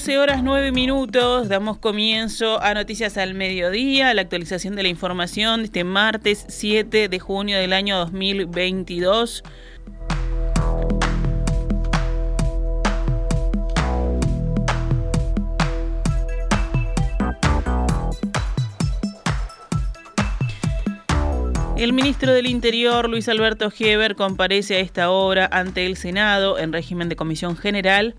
12 horas 9 minutos, damos comienzo a Noticias al Mediodía, la actualización de la información de este martes 7 de junio del año 2022. El ministro del Interior, Luis Alberto Heber, comparece a esta hora ante el Senado en régimen de comisión general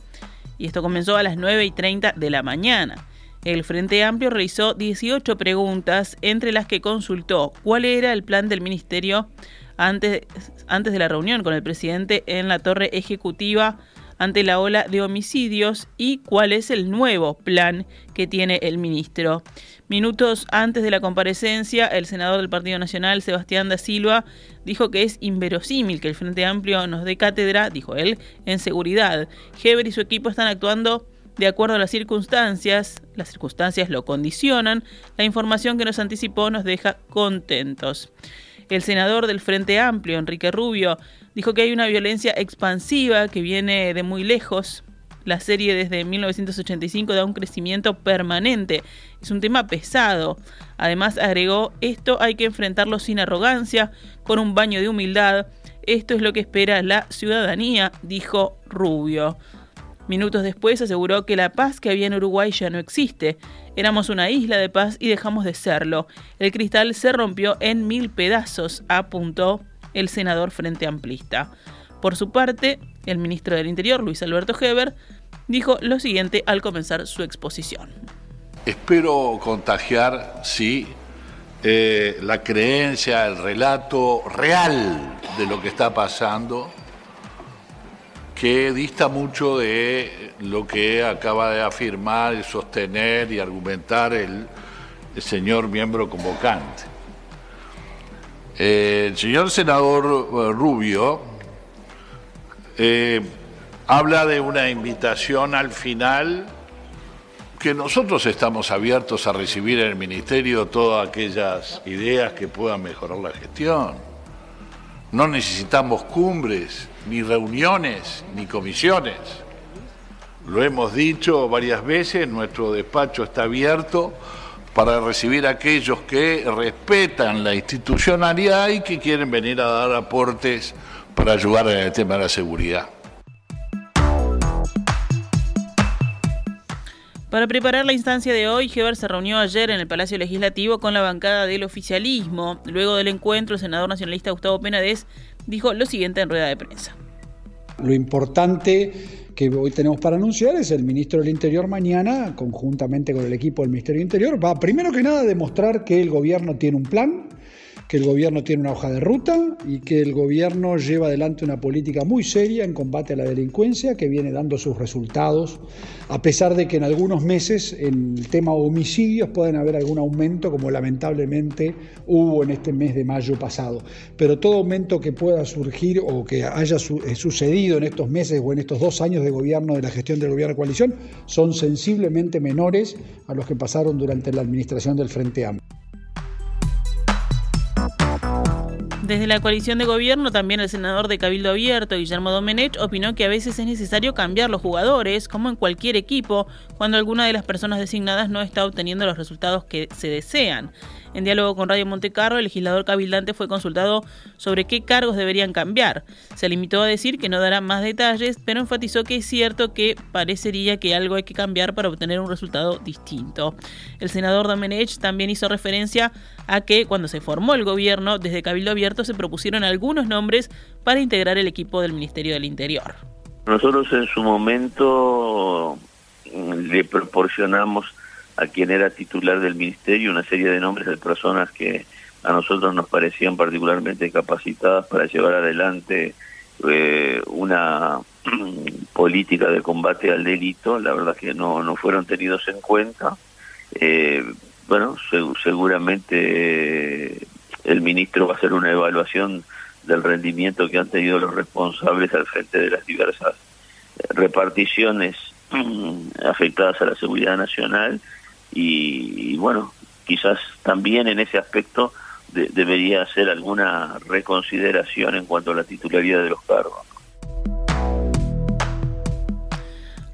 y esto comenzó a las 9 y 30 de la mañana. El Frente Amplio realizó 18 preguntas, entre las que consultó cuál era el plan del ministerio antes, antes de la reunión con el presidente en la torre ejecutiva ante la ola de homicidios y cuál es el nuevo plan que tiene el ministro. Minutos antes de la comparecencia, el senador del Partido Nacional, Sebastián da Silva, dijo que es inverosímil que el Frente Amplio nos dé cátedra, dijo él, en seguridad. Heber y su equipo están actuando de acuerdo a las circunstancias, las circunstancias lo condicionan, la información que nos anticipó nos deja contentos. El senador del Frente Amplio, Enrique Rubio, dijo que hay una violencia expansiva que viene de muy lejos. La serie desde 1985 da un crecimiento permanente. Es un tema pesado. Además agregó, esto hay que enfrentarlo sin arrogancia, con un baño de humildad. Esto es lo que espera la ciudadanía, dijo Rubio. Minutos después aseguró que la paz que había en Uruguay ya no existe. Éramos una isla de paz y dejamos de serlo. El cristal se rompió en mil pedazos, apuntó el senador Frente Amplista. Por su parte, el ministro del Interior, Luis Alberto Heber, dijo lo siguiente al comenzar su exposición. Espero contagiar, sí, eh, la creencia, el relato real de lo que está pasando, que dista mucho de lo que acaba de afirmar y sostener y argumentar el señor miembro convocante. Eh, el señor senador eh, Rubio eh, habla de una invitación al final que nosotros estamos abiertos a recibir en el Ministerio todas aquellas ideas que puedan mejorar la gestión. No necesitamos cumbres, ni reuniones, ni comisiones. Lo hemos dicho varias veces, nuestro despacho está abierto para recibir a aquellos que respetan la institucionalidad y que quieren venir a dar aportes para ayudar en el tema de la seguridad. Para preparar la instancia de hoy, Heber se reunió ayer en el Palacio Legislativo con la bancada del oficialismo. Luego del encuentro, el senador nacionalista Gustavo Penades dijo lo siguiente en rueda de prensa. Lo importante que hoy tenemos para anunciar es el ministro del Interior mañana, conjuntamente con el equipo del Ministerio del Interior, va primero que nada a demostrar que el gobierno tiene un plan, que el gobierno tiene una hoja de ruta y que el gobierno lleva adelante una política muy seria en combate a la delincuencia que viene dando sus resultados, a pesar de que en algunos meses en el tema homicidios pueden haber algún aumento, como lamentablemente hubo en este mes de mayo pasado. Pero todo aumento que pueda surgir o que haya eh, sucedido en estos meses o en estos dos años de gobierno, de la gestión del gobierno de coalición, son sensiblemente menores a los que pasaron durante la administración del Frente Amplio. Desde la coalición de gobierno, también el senador de Cabildo Abierto, Guillermo Domenech, opinó que a veces es necesario cambiar los jugadores, como en cualquier equipo, cuando alguna de las personas designadas no está obteniendo los resultados que se desean. En diálogo con Radio Montecarlo, el legislador cabildante fue consultado sobre qué cargos deberían cambiar. Se limitó a decir que no dará más detalles, pero enfatizó que es cierto que parecería que algo hay que cambiar para obtener un resultado distinto. El senador Domenech también hizo referencia a que cuando se formó el gobierno, desde Cabildo Abierto se propusieron algunos nombres para integrar el equipo del Ministerio del Interior. Nosotros en su momento le proporcionamos a quien era titular del ministerio una serie de nombres de personas que a nosotros nos parecían particularmente capacitadas para llevar adelante eh, una política de combate al delito, la verdad que no, no fueron tenidos en cuenta. Eh, bueno, seguramente el ministro va a hacer una evaluación del rendimiento que han tenido los responsables al frente de las diversas reparticiones afectadas a la seguridad nacional y, bueno, quizás también en ese aspecto debería hacer alguna reconsideración en cuanto a la titularidad de los cargos.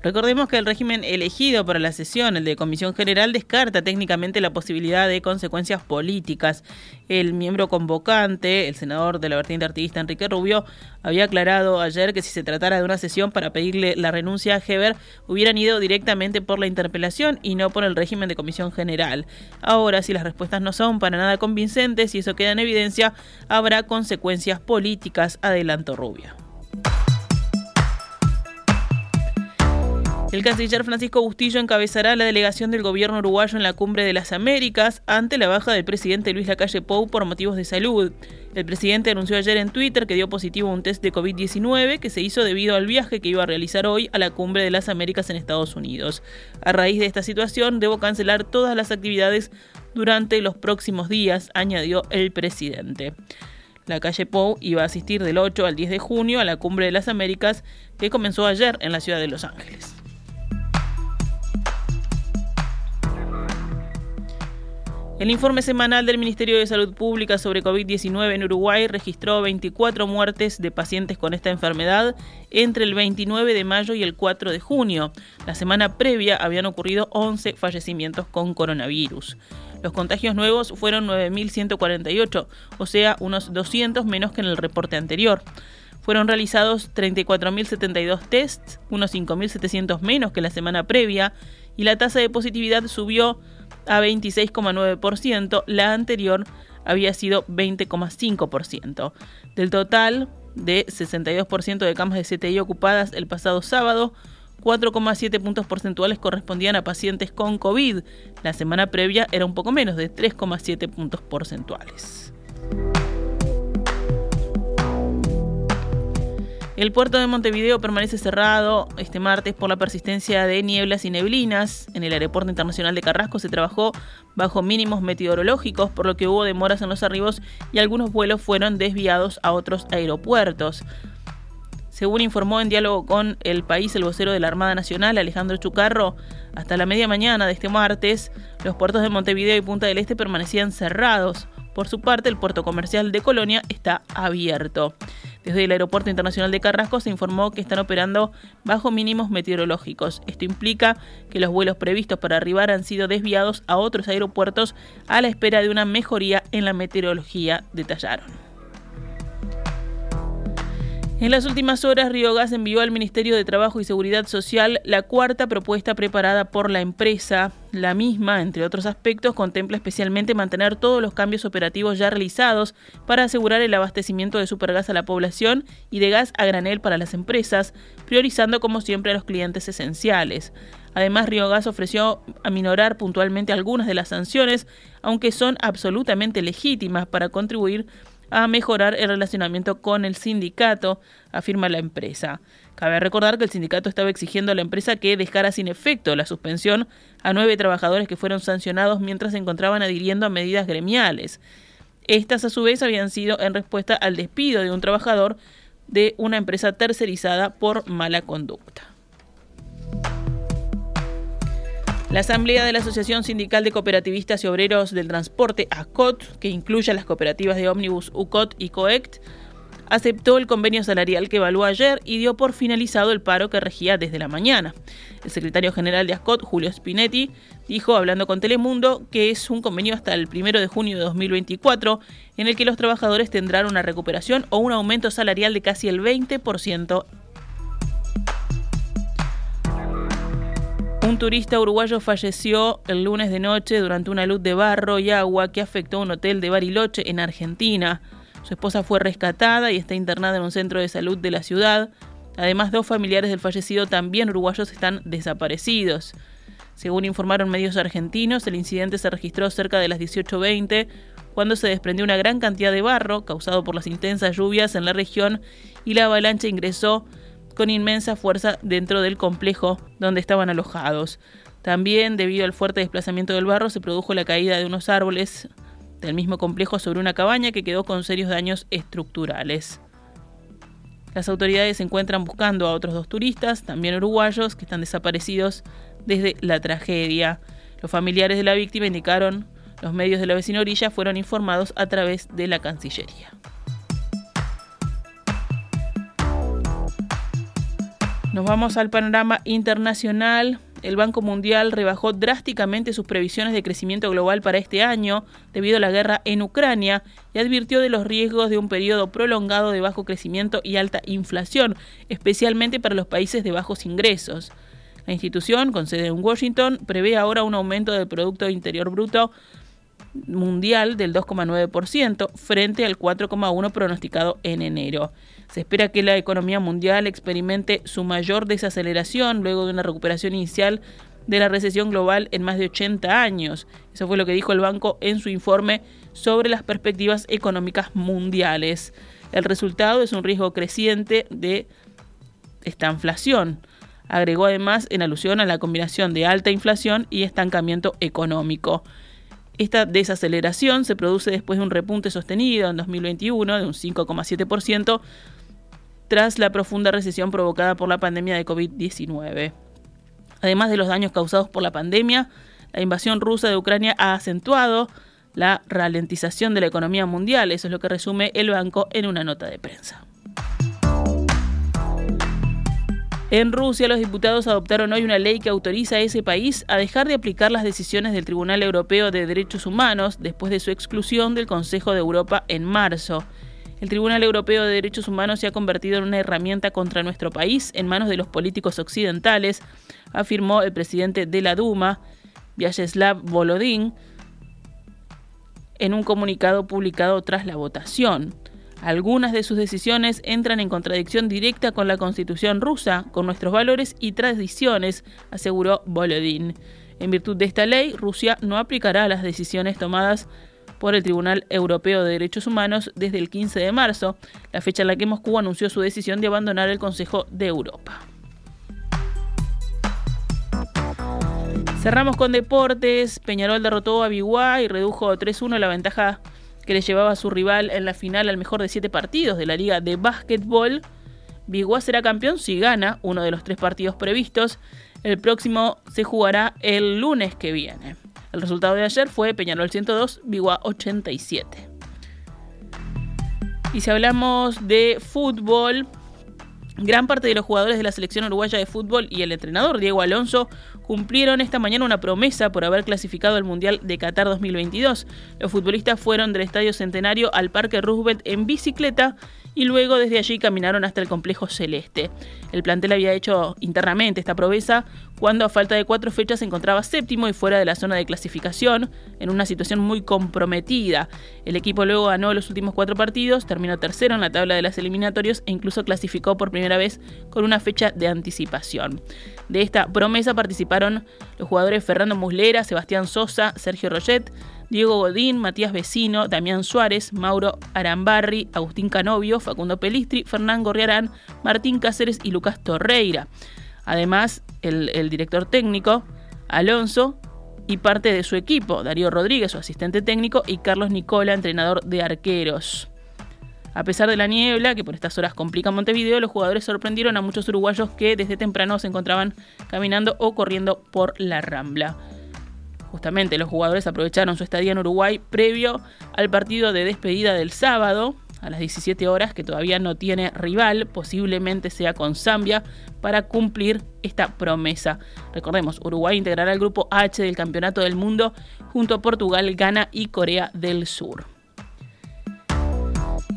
Recordemos que el régimen elegido para la sesión, el de Comisión General, descarta técnicamente la posibilidad de consecuencias políticas. El miembro convocante, el senador de la vertiente artista Enrique Rubio, había aclarado ayer que si se tratara de una sesión para pedirle la renuncia a Heber, hubieran ido directamente por la interpelación y no por el régimen de Comisión General. Ahora, si las respuestas no son para nada convincentes y eso queda en evidencia, habrá consecuencias políticas, adelantó Rubio. El canciller Francisco Bustillo encabezará la delegación del gobierno uruguayo en la Cumbre de las Américas ante la baja del presidente Luis Lacalle Pou por motivos de salud. El presidente anunció ayer en Twitter que dio positivo un test de COVID-19 que se hizo debido al viaje que iba a realizar hoy a la Cumbre de las Américas en Estados Unidos. A raíz de esta situación, debo cancelar todas las actividades durante los próximos días, añadió el presidente. La calle Pou iba a asistir del 8 al 10 de junio a la Cumbre de las Américas que comenzó ayer en la ciudad de Los Ángeles. El informe semanal del Ministerio de Salud Pública sobre COVID-19 en Uruguay registró 24 muertes de pacientes con esta enfermedad entre el 29 de mayo y el 4 de junio. La semana previa habían ocurrido 11 fallecimientos con coronavirus. Los contagios nuevos fueron 9.148, o sea, unos 200 menos que en el reporte anterior. Fueron realizados 34.072 tests, unos 5.700 menos que la semana previa, y la tasa de positividad subió a 26,9%, la anterior había sido 20,5%. Del total de 62% de camas de CTI ocupadas el pasado sábado, 4,7 puntos porcentuales correspondían a pacientes con COVID. La semana previa era un poco menos de 3,7 puntos porcentuales. El puerto de Montevideo permanece cerrado este martes por la persistencia de nieblas y neblinas. En el Aeropuerto Internacional de Carrasco se trabajó bajo mínimos meteorológicos, por lo que hubo demoras en los arribos y algunos vuelos fueron desviados a otros aeropuertos. Según informó en diálogo con El País el vocero de la Armada Nacional, Alejandro Chucarro, hasta la media mañana de este martes, los puertos de Montevideo y Punta del Este permanecían cerrados. Por su parte, el puerto comercial de Colonia está abierto. Desde el Aeropuerto Internacional de Carrasco se informó que están operando bajo mínimos meteorológicos. Esto implica que los vuelos previstos para arribar han sido desviados a otros aeropuertos a la espera de una mejoría en la meteorología, detallaron. En las últimas horas, Río Gas envió al Ministerio de Trabajo y Seguridad Social la cuarta propuesta preparada por la empresa. La misma, entre otros aspectos, contempla especialmente mantener todos los cambios operativos ya realizados para asegurar el abastecimiento de supergas a la población y de gas a granel para las empresas, priorizando como siempre a los clientes esenciales. Además, Río Gas ofreció aminorar puntualmente algunas de las sanciones, aunque son absolutamente legítimas para contribuir a mejorar el relacionamiento con el sindicato, afirma la empresa. Cabe recordar que el sindicato estaba exigiendo a la empresa que dejara sin efecto la suspensión a nueve trabajadores que fueron sancionados mientras se encontraban adhiriendo a medidas gremiales. Estas, a su vez, habían sido en respuesta al despido de un trabajador de una empresa tercerizada por mala conducta. La Asamblea de la Asociación Sindical de Cooperativistas y Obreros del Transporte, ASCOT, que incluye a las cooperativas de ómnibus UCOT y COECT, aceptó el convenio salarial que evaluó ayer y dio por finalizado el paro que regía desde la mañana. El secretario general de ASCOT, Julio Spinetti, dijo, hablando con Telemundo, que es un convenio hasta el 1 de junio de 2024 en el que los trabajadores tendrán una recuperación o un aumento salarial de casi el 20% Un turista uruguayo falleció el lunes de noche durante una luz de barro y agua que afectó un hotel de Bariloche en Argentina. Su esposa fue rescatada y está internada en un centro de salud de la ciudad. Además, dos familiares del fallecido, también uruguayos, están desaparecidos. Según informaron medios argentinos, el incidente se registró cerca de las 18.20 cuando se desprendió una gran cantidad de barro causado por las intensas lluvias en la región y la avalancha ingresó con inmensa fuerza dentro del complejo donde estaban alojados. También, debido al fuerte desplazamiento del barro, se produjo la caída de unos árboles del mismo complejo sobre una cabaña que quedó con serios daños estructurales. Las autoridades se encuentran buscando a otros dos turistas, también uruguayos, que están desaparecidos desde la tragedia. Los familiares de la víctima indicaron los medios de la vecina orilla fueron informados a través de la Cancillería. Nos vamos al panorama internacional. El Banco Mundial rebajó drásticamente sus previsiones de crecimiento global para este año debido a la guerra en Ucrania y advirtió de los riesgos de un periodo prolongado de bajo crecimiento y alta inflación, especialmente para los países de bajos ingresos. La institución, con sede en Washington, prevé ahora un aumento del Producto Interior Bruto mundial del 2,9% frente al 4,1% pronosticado en enero. Se espera que la economía mundial experimente su mayor desaceleración luego de una recuperación inicial de la recesión global en más de 80 años. Eso fue lo que dijo el banco en su informe sobre las perspectivas económicas mundiales. El resultado es un riesgo creciente de esta inflación. Agregó además en alusión a la combinación de alta inflación y estancamiento económico. Esta desaceleración se produce después de un repunte sostenido en 2021 de un 5,7% tras la profunda recesión provocada por la pandemia de COVID-19. Además de los daños causados por la pandemia, la invasión rusa de Ucrania ha acentuado la ralentización de la economía mundial. Eso es lo que resume el banco en una nota de prensa. En Rusia, los diputados adoptaron hoy una ley que autoriza a ese país a dejar de aplicar las decisiones del Tribunal Europeo de Derechos Humanos después de su exclusión del Consejo de Europa en marzo. El Tribunal Europeo de Derechos Humanos se ha convertido en una herramienta contra nuestro país en manos de los políticos occidentales, afirmó el presidente de la Duma, Vyacheslav Volodin, en un comunicado publicado tras la votación. Algunas de sus decisiones entran en contradicción directa con la constitución rusa, con nuestros valores y tradiciones, aseguró Volodin. En virtud de esta ley, Rusia no aplicará las decisiones tomadas por el Tribunal Europeo de Derechos Humanos desde el 15 de marzo, la fecha en la que Moscú anunció su decisión de abandonar el Consejo de Europa. Cerramos con deportes. Peñarol derrotó a Biguá y redujo 3-1 la ventaja que le llevaba a su rival en la final al mejor de siete partidos de la Liga de Básquetbol. Biguá será campeón si gana uno de los tres partidos previstos. El próximo se jugará el lunes que viene. El resultado de ayer fue Peñarol 102, Biguá 87. Y si hablamos de fútbol, Gran parte de los jugadores de la selección uruguaya de fútbol y el entrenador Diego Alonso cumplieron esta mañana una promesa por haber clasificado al Mundial de Qatar 2022. Los futbolistas fueron del Estadio Centenario al Parque Roosevelt en bicicleta y luego desde allí caminaron hasta el complejo celeste. El plantel había hecho internamente esta promesa cuando a falta de cuatro fechas se encontraba séptimo y fuera de la zona de clasificación, en una situación muy comprometida. El equipo luego ganó los últimos cuatro partidos, terminó tercero en la tabla de las eliminatorios e incluso clasificó por primera vez con una fecha de anticipación. De esta promesa los jugadores Fernando Muslera, Sebastián Sosa, Sergio Roget, Diego Godín, Matías Vecino, Damián Suárez, Mauro Arambarri, Agustín Canovio, Facundo Pelistri, Fernán Gorriarán, Martín Cáceres y Lucas Torreira. Además, el director técnico, Alonso, y parte de su equipo, Darío Rodríguez, su asistente técnico, y Carlos Nicola, entrenador de arqueros. A pesar de la niebla, que por estas horas complica Montevideo, los jugadores sorprendieron a muchos uruguayos que desde temprano se encontraban caminando o corriendo por la rambla. Justamente los jugadores aprovecharon su estadía en Uruguay previo al partido de despedida del sábado a las 17 horas que todavía no tiene rival, posiblemente sea con Zambia, para cumplir esta promesa. Recordemos, Uruguay integrará el grupo H del Campeonato del Mundo junto a Portugal, Ghana y Corea del Sur.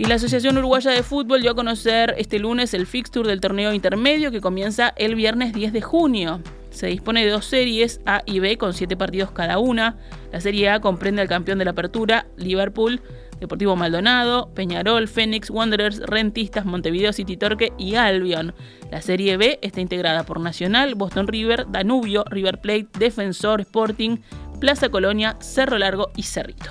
Y la Asociación Uruguaya de Fútbol dio a conocer este lunes el fixture del torneo intermedio que comienza el viernes 10 de junio. Se dispone de dos series A y B con siete partidos cada una. La serie A comprende al campeón de la apertura, Liverpool, Deportivo Maldonado, Peñarol, Fénix, Wanderers, Rentistas, Montevideo City Torque y Albion. La serie B está integrada por Nacional, Boston River, Danubio, River Plate, Defensor, Sporting, Plaza Colonia, Cerro Largo y Cerrito.